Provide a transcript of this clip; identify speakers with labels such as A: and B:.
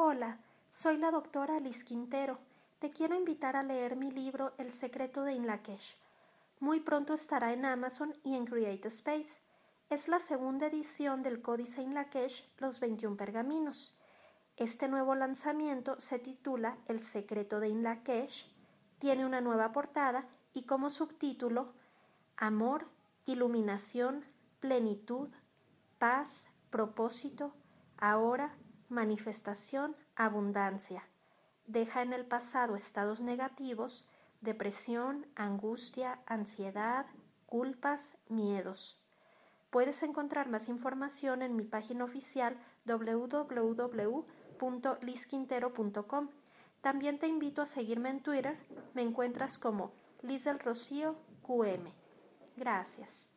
A: Hola, soy la doctora Liz Quintero. Te quiero invitar a leer mi libro El secreto de Inlakesh. Muy pronto estará en Amazon y en Create Space. Es la segunda edición del Códice Inlakesh Los 21 Pergaminos. Este nuevo lanzamiento se titula El secreto de Inlakesh, tiene una nueva portada y como subtítulo Amor, iluminación, plenitud, paz, propósito, ahora, manifestación, abundancia. Deja en el pasado estados negativos, depresión, angustia, ansiedad, culpas, miedos. Puedes encontrar más información en mi página oficial www.lisquintero.com. También te invito a seguirme en Twitter, me encuentras como Liz del Rocío QM. Gracias.